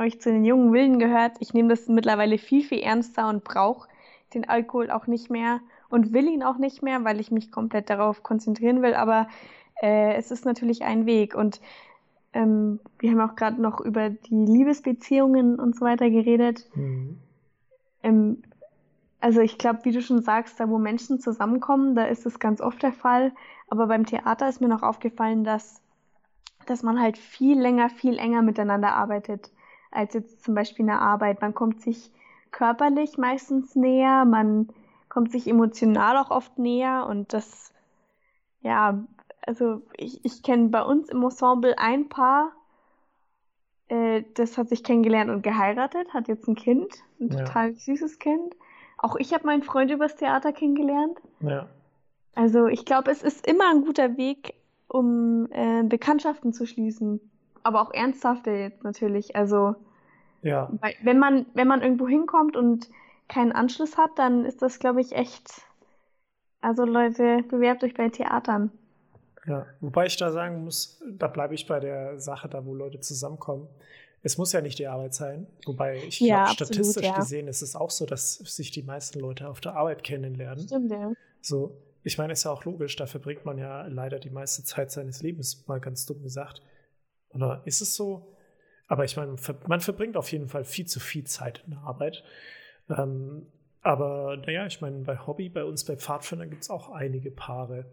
habe ich zu den jungen Willen gehört. Ich nehme das mittlerweile viel, viel ernster und brauche den Alkohol auch nicht mehr und will ihn auch nicht mehr, weil ich mich komplett darauf konzentrieren will. Aber äh, es ist natürlich ein Weg. Und ähm, wir haben auch gerade noch über die Liebesbeziehungen und so weiter geredet. Mhm. Ähm, also ich glaube, wie du schon sagst, da wo Menschen zusammenkommen, da ist es ganz oft der Fall. Aber beim Theater ist mir noch aufgefallen, dass, dass man halt viel länger, viel enger miteinander arbeitet, als jetzt zum Beispiel eine Arbeit. Man kommt sich körperlich meistens näher, man kommt sich emotional auch oft näher und das, ja, also ich, ich kenne bei uns im Ensemble ein Paar, äh, das hat sich kennengelernt und geheiratet, hat jetzt ein Kind, ein ja. total süßes Kind. Auch ich habe meinen Freund übers Theater kennengelernt. Ja. Also ich glaube, es ist immer ein guter Weg, um äh, Bekanntschaften zu schließen. Aber auch ernsthafte jetzt natürlich. Also ja. Weil, wenn man, wenn man irgendwo hinkommt und keinen Anschluss hat, dann ist das, glaube ich, echt. Also Leute, bewerbt euch bei Theatern. Ja, wobei ich da sagen muss, da bleibe ich bei der Sache, da wo Leute zusammenkommen. es muss ja nicht die Arbeit sein. Wobei ich Ja, glaube, statistisch ja. gesehen ist es auch so, dass sich die meisten Leute auf der Arbeit kennenlernen. Stimmt, ja. So, ich meine, ist ja auch logisch, da verbringt man ja leider die meiste Zeit seines Lebens, mal ganz dumm gesagt. Oder ist es so? Aber ich meine, man verbringt auf jeden Fall viel zu viel Zeit in der Arbeit. Ähm, aber naja, ich meine, bei Hobby, bei uns bei Pfadfindern gibt es auch einige Paare.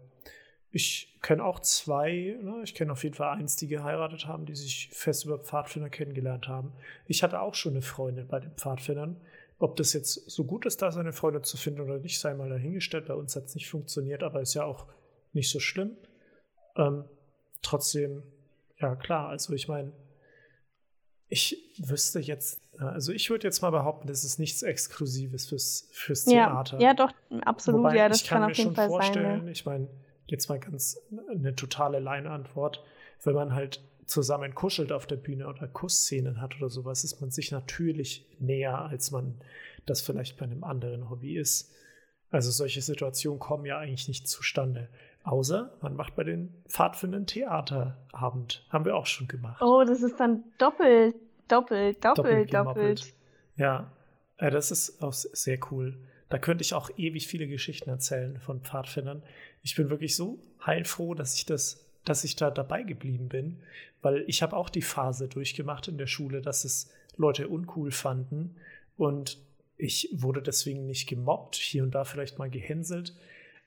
Ich kenne auch zwei, ne? ich kenne auf jeden Fall eins, die geheiratet haben, die sich fest über Pfadfinder kennengelernt haben. Ich hatte auch schon eine Freundin bei den Pfadfindern. Ob das jetzt so gut ist, da seine Freundin zu finden oder nicht, sei mal dahingestellt. Bei uns hat es nicht funktioniert, aber ist ja auch nicht so schlimm. Ähm, trotzdem, ja klar, also ich meine, ich wüsste jetzt, äh, also ich würde jetzt mal behaupten, das ist nichts Exklusives fürs, fürs Ja, Theater. ja, doch, absolut, Wobei, ja, das ich kann, kann mir auf jeden schon Fall vorstellen, sein. ich meine, jetzt mal ganz eine totale Laienantwort, wenn man halt zusammen kuschelt auf der Bühne oder Kussszenen hat oder sowas, ist man sich natürlich näher, als man das vielleicht bei einem anderen Hobby ist. Also solche Situationen kommen ja eigentlich nicht zustande. Außer man macht bei den Pfadfindern Theaterabend. Haben wir auch schon gemacht. Oh, das ist dann doppelt, doppelt, doppelt, doppelt. Ja, das ist auch sehr cool. Da könnte ich auch ewig viele Geschichten erzählen von Pfadfindern. Ich bin wirklich so heilfroh, dass ich das, dass ich da dabei geblieben bin, weil ich habe auch die Phase durchgemacht in der Schule, dass es Leute uncool fanden und ich wurde deswegen nicht gemobbt, hier und da vielleicht mal gehänselt,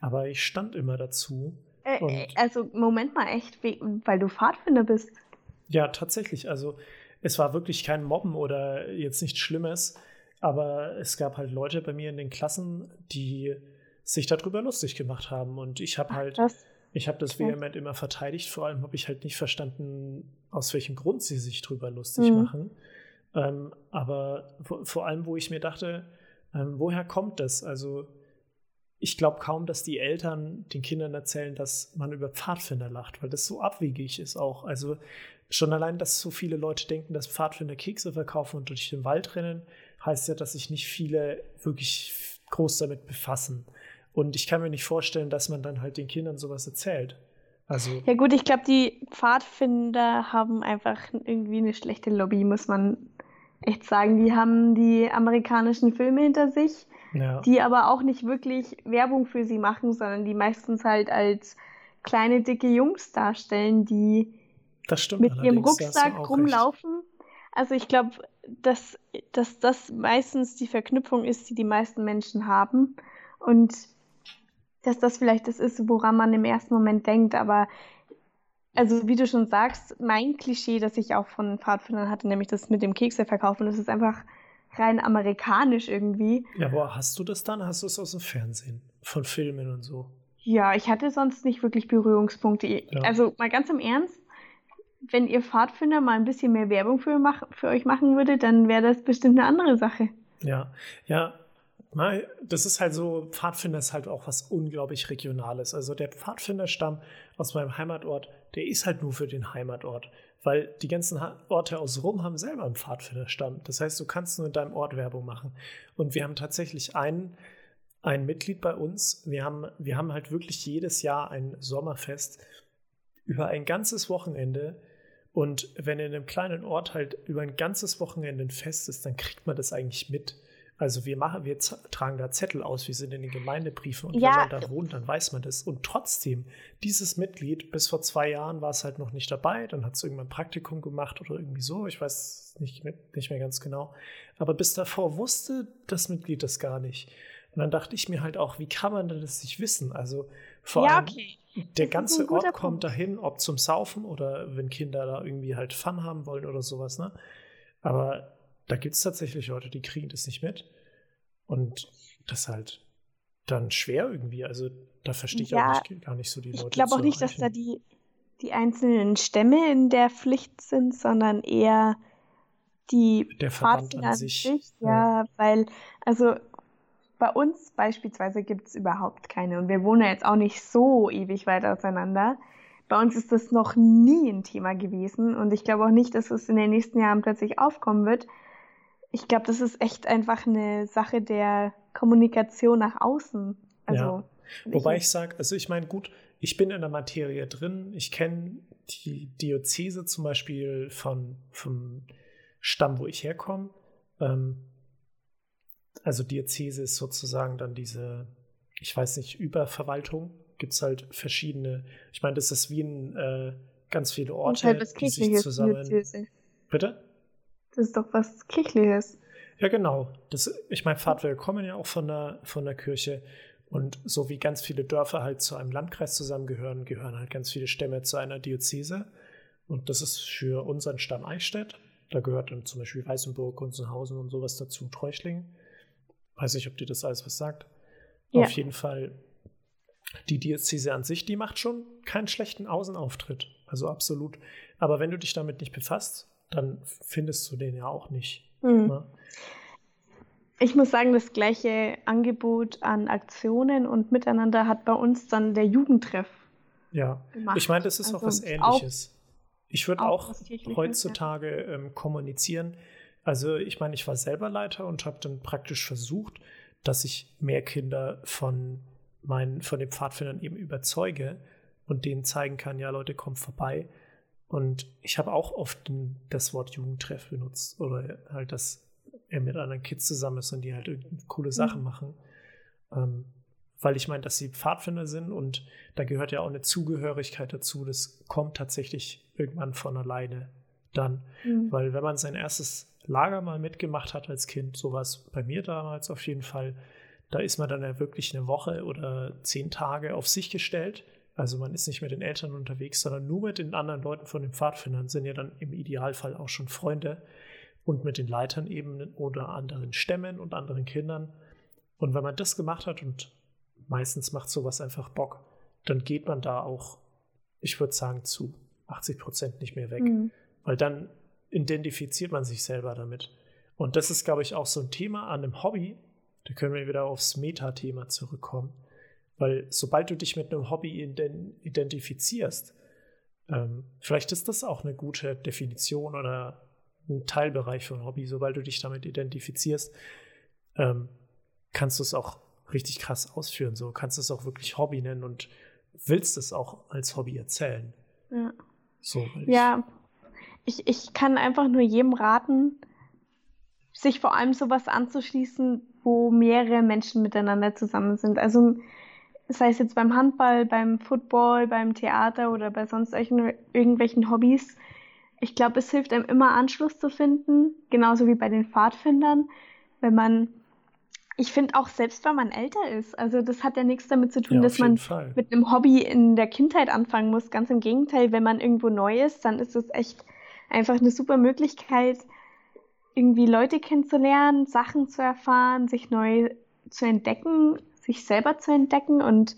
aber ich stand immer dazu. Äh, äh, also, Moment mal, echt, we- weil du Pfadfinder bist. Ja, tatsächlich. Also es war wirklich kein Mobben oder jetzt nichts Schlimmes, aber es gab halt Leute bei mir in den Klassen, die sich darüber lustig gemacht haben und ich habe halt, Das, ich habe das vehement immer verteidigt. Vor allem habe ich halt nicht verstanden, aus welchem Grund sie sich drüber lustig Mhm. machen. Ähm, aber vor, vor allem, wo ich mir dachte, ähm, woher kommt das? Also ich glaube kaum, dass die Eltern den Kindern erzählen, dass man über Pfadfinder lacht, weil das so abwegig ist auch. Also schon allein, dass so viele Leute denken, dass Pfadfinder Kekse verkaufen und durch den Wald rennen, heißt ja, dass sich nicht viele wirklich groß damit befassen. Und ich kann mir nicht vorstellen, dass man dann halt den Kindern sowas erzählt. Also ja gut, ich glaube, die Pfadfinder haben einfach irgendwie eine schlechte Lobby, muss man echt sagen. Die haben die amerikanischen Filme hinter sich, ja, die aber auch nicht wirklich Werbung für sie machen, sondern die meistens halt als kleine, dicke Jungs darstellen, die mit ihrem Rucksack rumlaufen. Also ich glaube, dass, dass das meistens die Verknüpfung ist, die die meisten Menschen haben. Und dass das vielleicht das ist, woran man im ersten Moment denkt. Aber also wie du schon sagst, mein Klischee, das ich auch von Pfadfindern hatte, nämlich das mit dem Kekse verkaufen, das ist einfach rein amerikanisch irgendwie. Ja, woher hast du das dann? Hast du es aus dem Fernsehen? Von Filmen und so? Ja, ich hatte sonst nicht wirklich Berührungspunkte. Ja. Also mal ganz im Ernst, wenn ihr Pfadfinder mal ein bisschen mehr Werbung für, für euch machen würdet, dann wäre das bestimmt eine andere Sache. Ja, ja, mal, das ist halt so, Pfadfinder ist halt auch was unglaublich Regionales. Also der Pfadfinderstamm aus meinem Heimatort, der ist halt nur für den Heimatort, weil die ganzen Orte aus Rum haben selber einen Pfadfinderstamm. Das heißt, du kannst nur in deinem Ort Werbung machen. Und wir haben tatsächlich einen, ein Mitglied bei uns. Wir haben, wir haben halt wirklich jedes Jahr ein Sommerfest über ein ganzes Wochenende. Und wenn in einem kleinen Ort halt über ein ganzes Wochenende ein Fest ist, dann kriegt man das eigentlich mit. Also wir machen, wir tragen da Zettel aus, wir sind in den Gemeindebriefen und Ja. wenn man da wohnt, dann weiß man das. Und trotzdem, dieses Mitglied, bis vor zwei Jahren war es halt noch nicht dabei, dann hat es irgendwann ein Praktikum gemacht oder irgendwie so, ich weiß nicht, mehr- nicht mehr ganz genau. Aber bis davor wusste das Mitglied das gar nicht. Und dann dachte ich mir halt auch, wie kann man denn das nicht wissen? Also vor ja, allem, okay. der Das ganze Ort kommt Punkt. dahin, ob zum Saufen oder wenn Kinder da irgendwie halt Fun haben wollen oder sowas, ne? Aber da gibt es tatsächlich Leute, die kriegen das nicht mit. Und das ist halt dann schwer irgendwie. Also da verstehe ich Ja, auch nicht, gar nicht so die Leute. Ich glaube auch nicht, dass da die, die einzelnen Stämme in der Pflicht sind, sondern eher die Der Verband an an sich. sich. Ja, weil, also bei uns beispielsweise gibt es überhaupt keine und wir wohnen ja jetzt auch nicht so ewig weit auseinander. Bei uns ist das noch nie ein Thema gewesen und ich glaube auch nicht, dass es in den nächsten Jahren plötzlich aufkommen wird. Ich glaube, das ist echt einfach eine Sache der Kommunikation nach außen. Also, Ja. Wobei ich sage, also ich meine, gut, ich bin in der Materie drin. Ich kenne die Diözese zum Beispiel von, vom, Stamm, wo ich herkomme, ähm, also Diözese ist sozusagen dann diese, ich weiß nicht, Überverwaltung. Gibt es halt verschiedene, ich meine, das ist wie ein äh, ganz viele Orte, halt die sich zusammen. Diözese. Bitte? Das ist doch was Kirchliches. Ja, genau. Das, ich meine, Pfadfinder kommen ja auch von der, von der Kirche. Und so wie ganz viele Dörfer halt zu einem Landkreis zusammengehören, gehören halt ganz viele Stämme zu einer Diözese. Und das ist für unseren Stamm Eichstätt. Da gehört dann zum Beispiel Weißenburg, Gunzenhausen und sowas dazu, Treuchling. Weiß nicht, ob dir das alles was sagt. Ja. Auf jeden Fall, die Diözese an sich, die macht schon keinen schlechten Außenauftritt. Also absolut. Aber wenn du dich damit nicht befasst, dann findest du den ja auch nicht. Mhm. Ne? Ich muss sagen, das gleiche Angebot an Aktionen und Miteinander hat bei uns dann der Jugendtreff. Ja, gemacht. ich meine, das ist also auch was Ähnliches. ich würde auch, auch heutzutage ja. ähm, kommunizieren. Also ich meine, ich war selber Leiter und habe dann praktisch versucht, dass ich mehr Kinder von meinen, von den Pfadfindern eben überzeuge und denen zeigen kann, ja Leute, kommt vorbei. Und ich habe auch oft das Wort Jugendtreff benutzt oder halt, dass er mit anderen Kids zusammen ist und die halt coole Sachen mhm. machen. Ähm, weil ich meine, dass sie Pfadfinder sind und da gehört ja auch eine Zugehörigkeit dazu. Das kommt tatsächlich irgendwann von alleine dann. Mhm. Weil wenn man sein erstes Lager mal mitgemacht hat als Kind, sowas bei mir damals auf jeden Fall, da ist man dann ja wirklich eine Woche oder zehn Tage auf sich gestellt also man ist nicht mit den Eltern unterwegs, sondern nur mit den anderen Leuten von den Pfadfindern, sind ja dann im Idealfall auch schon Freunde und mit den Leitern eben oder anderen Stämmen und anderen Kindern. Und wenn man das gemacht hat und meistens macht sowas einfach Bock, dann geht man da auch, ich würde sagen, zu 80 Prozent nicht mehr weg. Mhm. Weil dann identifiziert man sich selber damit. Und das ist, glaube ich, auch so ein Thema an einem Hobby. Da können wir wieder aufs Meta-Thema zurückkommen. Weil sobald du dich mit einem Hobby identifizierst, ähm, vielleicht ist das auch eine gute Definition oder ein Teilbereich von Hobby, sobald du dich damit identifizierst, ähm, kannst du es auch richtig krass ausführen. So kannst du es auch wirklich Hobby nennen und willst es auch als Hobby erzählen. Ja. So, ja, ich, ich kann einfach nur jedem raten, sich vor allem sowas anzuschließen, wo mehrere Menschen miteinander zusammen sind. Also sei es jetzt beim Handball, beim Football, beim Theater oder bei sonst irgendwelchen Hobbys. Ich glaube, es hilft einem immer Anschluss zu finden, genauso wie bei den Pfadfindern, wenn man, ich finde auch selbst, wenn man älter ist, also das hat ja nichts damit zu tun, ja, dass man Fall. mit einem Hobby in der Kindheit anfangen muss. Ganz im Gegenteil, wenn man irgendwo neu ist, dann ist es echt einfach eine super Möglichkeit, irgendwie Leute kennenzulernen, Sachen zu erfahren, sich neu zu entdecken sich selber zu entdecken. Und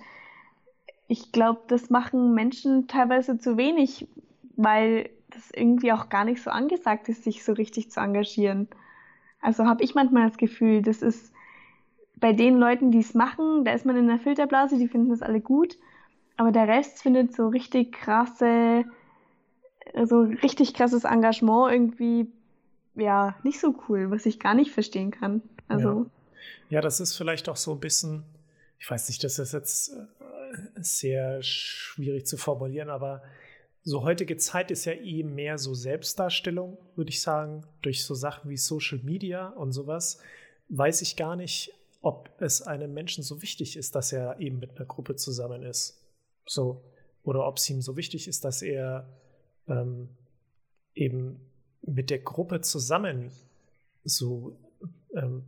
ich glaube, das machen Menschen teilweise zu wenig, weil das irgendwie auch gar nicht so angesagt ist, sich so richtig zu engagieren. Also habe ich manchmal das Gefühl, das ist bei den Leuten, die es machen, da ist man in der Filterblase, die finden das alle gut, aber der Rest findet so richtig krasse, so richtig krasses Engagement irgendwie, ja, nicht so cool, was ich gar nicht verstehen kann. Also. Ja. Ja, das ist vielleicht auch so ein bisschen, ich weiß nicht, das ist jetzt äh, sehr schwierig zu formulieren, aber so heutige Zeit ist ja eh mehr so Selbstdarstellung, würde ich sagen, durch so Sachen wie Social Media und sowas. Weiß ich gar nicht, ob es einem Menschen so wichtig ist, dass er eben mit einer Gruppe zusammen ist. So. Oder ob es ihm so wichtig ist, dass er ähm, eben mit der Gruppe zusammen so ähm,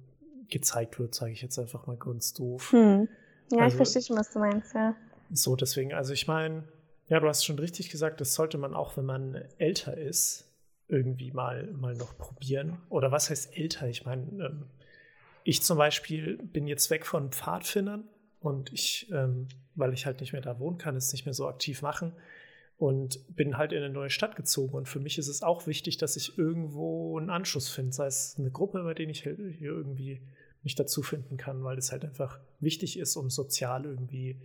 gezeigt wird, sage ich jetzt einfach mal ganz doof. Hm. Ja, also, ich verstehe schon, was du meinst, ja. So, deswegen, also ich meine, ja, du hast schon richtig gesagt, das sollte man auch, wenn man älter ist, irgendwie mal, mal noch probieren. Oder was heißt älter? Ich meine, ähm, ich zum Beispiel bin jetzt weg von Pfadfindern und ich, ähm, weil ich halt nicht mehr da wohnen kann, es nicht mehr so aktiv machen und bin halt in eine neue Stadt gezogen. Und für mich ist es auch wichtig, dass ich irgendwo einen Anschluss finde, sei es eine Gruppe, bei der ich hier irgendwie mich dazu finden kann, weil es halt einfach wichtig ist, um sozial irgendwie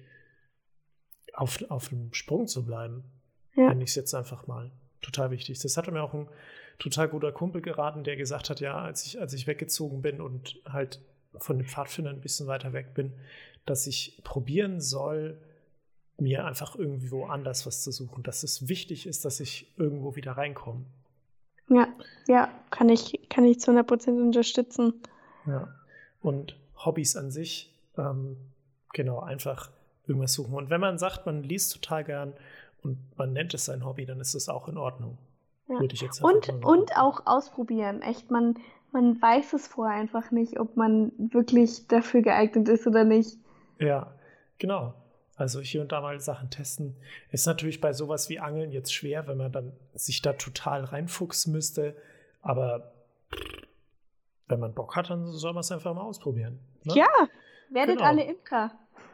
auf, auf dem Sprung zu bleiben. Ja. Nenne ich es jetzt einfach mal. Total wichtig. Das hatte mir auch ein total guter Kumpel geraten, der gesagt hat, ja, als ich, als ich weggezogen bin und halt von den Pfadfindern ein bisschen weiter weg bin, dass ich probieren soll, mir einfach irgendwie woanders was zu suchen, dass es wichtig ist, dass ich irgendwo wieder reinkomme. Ja, ja, kann ich, kann ich zu 100% unterstützen. Ja. Und Hobbys an sich, ähm, genau, einfach irgendwas suchen. Und wenn man sagt, man liest total gern und man nennt es sein Hobby, dann ist das auch in Ordnung. Ja. Würde ich jetzt Und, mal und auch ausprobieren. Echt, man, man weiß es vorher einfach nicht, ob man wirklich dafür geeignet ist oder nicht. Ja, genau. Also hier und da mal Sachen testen. Ist natürlich bei sowas wie Angeln jetzt schwer, wenn man dann sich da total reinfuchsen müsste. Aber wenn man Bock hat, dann soll man es einfach mal ausprobieren. Ne? Ja, werdet Genau. alle Imker.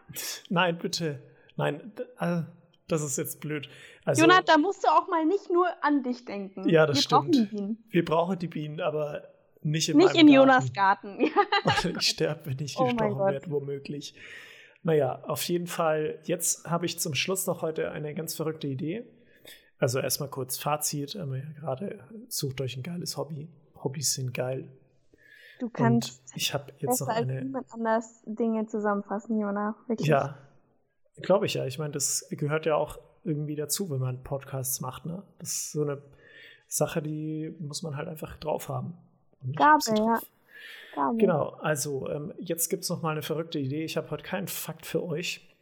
Nein, bitte. Nein, äh, das ist jetzt blöd. Also, Jonah, da musst du auch mal nicht nur an dich denken. Ja, das Wir stimmt. brauchen die Bienen. wir brauchen die Bienen, aber nicht in Nicht in Garten. Jonas Garten. Ich sterbe, wenn ich Oh gestochen werde, womöglich. Naja, auf jeden Fall, jetzt habe ich zum Schluss noch heute eine ganz verrückte Idee. Also erstmal kurz Fazit, gerade, sucht euch ein geiles Hobby. Hobbys sind geil. Du Und kannst ich habe jetzt noch als eine. niemand anders Dinge zusammenfassen, Jonah. Wirklich. Ja, glaube ich ja. Ich meine, das gehört ja auch irgendwie dazu, wenn man Podcasts macht. Ne? Das ist so eine Sache, die muss man halt einfach drauf haben. Und ich hab sie Gabe, ja. drauf. Gabe. Genau, also ähm, jetzt gibt es noch mal eine verrückte Idee. Ich habe heute keinen Fakt für euch,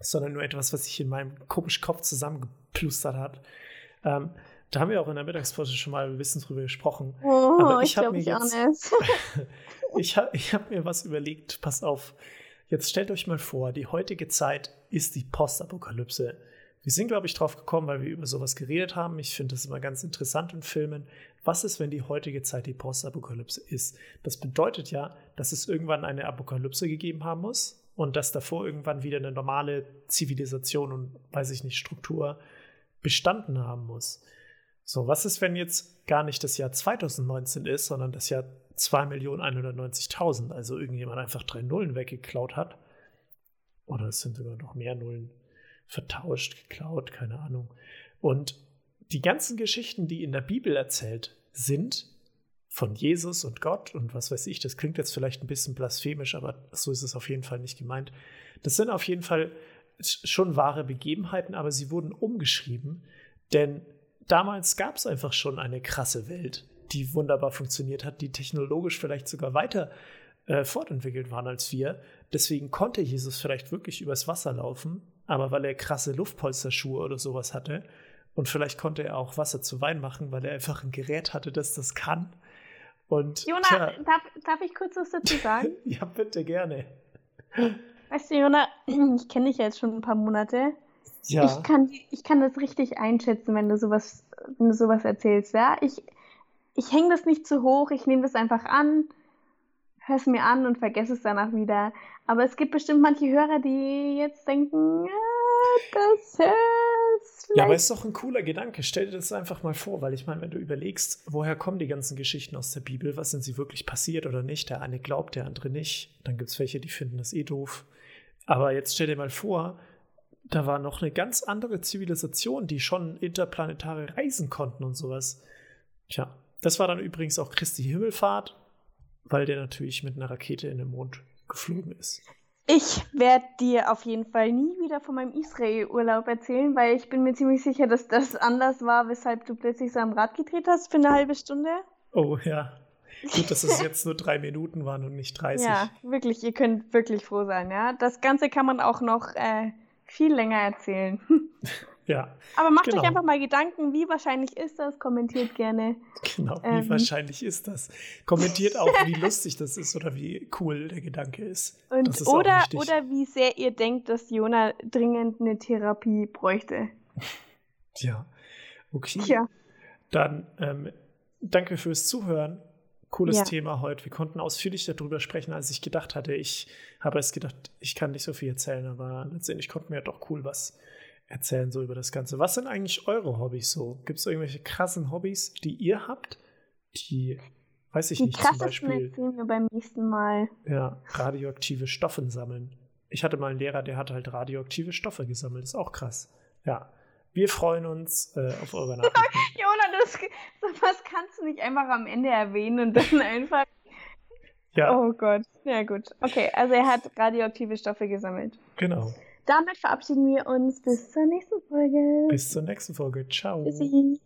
sondern nur etwas, was sich in meinem komischen Kopf zusammengeplustert hat. Ähm, da haben wir auch in der Mittagspause schon mal ein bisschen drüber gesprochen. Oh, Aber ich ich hab glaube, mir ich jetzt- habe ich hab mir was überlegt. Pass auf. Jetzt stellt euch mal vor, die heutige Zeit ist die Postapokalypse. Wir sind, glaube ich, drauf gekommen, weil wir über sowas geredet haben. Ich finde das immer ganz interessant in Filmen. Was ist, wenn die heutige Zeit die Postapokalypse ist? Das bedeutet ja, dass es irgendwann eine Apokalypse gegeben haben muss und dass davor irgendwann wieder eine normale Zivilisation und, weiß ich nicht, Struktur bestanden haben muss. So, was ist, wenn jetzt gar nicht das Jahr 2019 ist, sondern das Jahr 2.190.000, also irgendjemand einfach drei Nullen weggeklaut hat? Oder es sind sogar noch mehr Nullen vertauscht, geklaut, keine Ahnung. Und die ganzen Geschichten, die in der Bibel erzählt sind, von Jesus und Gott und was weiß ich, das klingt jetzt vielleicht ein bisschen blasphemisch, aber so ist es auf jeden Fall nicht gemeint. Das sind auf jeden Fall schon wahre Begebenheiten, aber sie wurden umgeschrieben, denn damals gab es einfach schon eine krasse Welt, die wunderbar funktioniert hat, die technologisch vielleicht sogar weiter äh, fortentwickelt waren als wir. Deswegen konnte Jesus vielleicht wirklich übers Wasser laufen, aber weil er krasse Luftpolsterschuhe oder sowas hatte und vielleicht konnte er auch Wasser zu Wein machen, weil er einfach ein Gerät hatte, das das kann. Und Jonah, tja, darf, darf ich kurz was dazu sagen? ja, bitte gerne. Weißt du, Jonah, ich kenne dich ja jetzt schon ein paar Monate. Ja, Ich, kann, ich kann das richtig einschätzen, wenn du sowas, wenn du sowas erzählst, ja. Ich, ich hänge das nicht zu hoch, ich nehme das einfach an, höre es mir an und vergesse es danach wieder. Aber es gibt bestimmt manche Hörer, die jetzt denken, ja, das vielleicht. Ja, aber ist doch ein cooler Gedanke. Stell dir das einfach mal vor, weil ich meine, wenn du überlegst, woher kommen die ganzen Geschichten aus der Bibel, was sind sie wirklich passiert oder nicht? Der eine glaubt, der andere nicht. Dann gibt es welche, die finden das eh doof. Aber jetzt stell dir mal vor, da war noch eine ganz andere Zivilisation, die schon interplanetare reisen konnten und sowas. Tja, das war dann übrigens auch Christi Himmelfahrt, weil der natürlich mit einer Rakete in den Mond geflogen ist. Ich werde dir auf jeden Fall nie wieder von meinem Israel-Urlaub erzählen, weil ich bin mir ziemlich sicher, dass das anders war, weshalb du plötzlich so am Rad gedreht hast für eine halbe Stunde. Oh ja. Gut, dass es jetzt nur drei Minuten waren und nicht 30. Ja, wirklich, ihr könnt wirklich froh sein, ja. Das Ganze kann man auch noch äh, viel länger erzählen. Ja, Aber macht Genau. euch einfach mal Gedanken, wie wahrscheinlich ist das? Kommentiert gerne. genau. Wie Ähm. wahrscheinlich ist das? Kommentiert auch, wie lustig das ist oder wie cool der Gedanke ist. Und ist oder, oder wie sehr ihr denkt, dass Jona dringend eine Therapie bräuchte. Ja. Okay. Tja, Dann ähm, danke fürs Zuhören. Cooles Ja. Thema heute. Wir konnten ausführlicher darüber sprechen, als ich gedacht hatte. Ich habe erst gedacht, ich kann nicht so viel erzählen, aber letztendlich konnten wir doch cool was erzählen so über das Ganze. Was sind eigentlich eure Hobbys so? Gibt es irgendwelche krassen Hobbys, die ihr habt? Die, weiß ich die nicht, zum Beispiel erzählen wir beim nächsten Mal. ja, radioaktive Stoffe sammeln. Ich hatte mal einen Lehrer, der hat halt radioaktive Stoffe gesammelt. ist auch krass. Ja. Wir freuen uns äh, auf eure Nachrichten. Das, sowas kannst du nicht einfach am Ende erwähnen und dann einfach. Ja, Oh Gott. Ja, gut. Okay, also er hat radioaktive Stoffe gesammelt. genau. Damit verabschieden wir uns bis zur nächsten Folge. Bis zur nächsten Folge. Ciao. Tschüssi.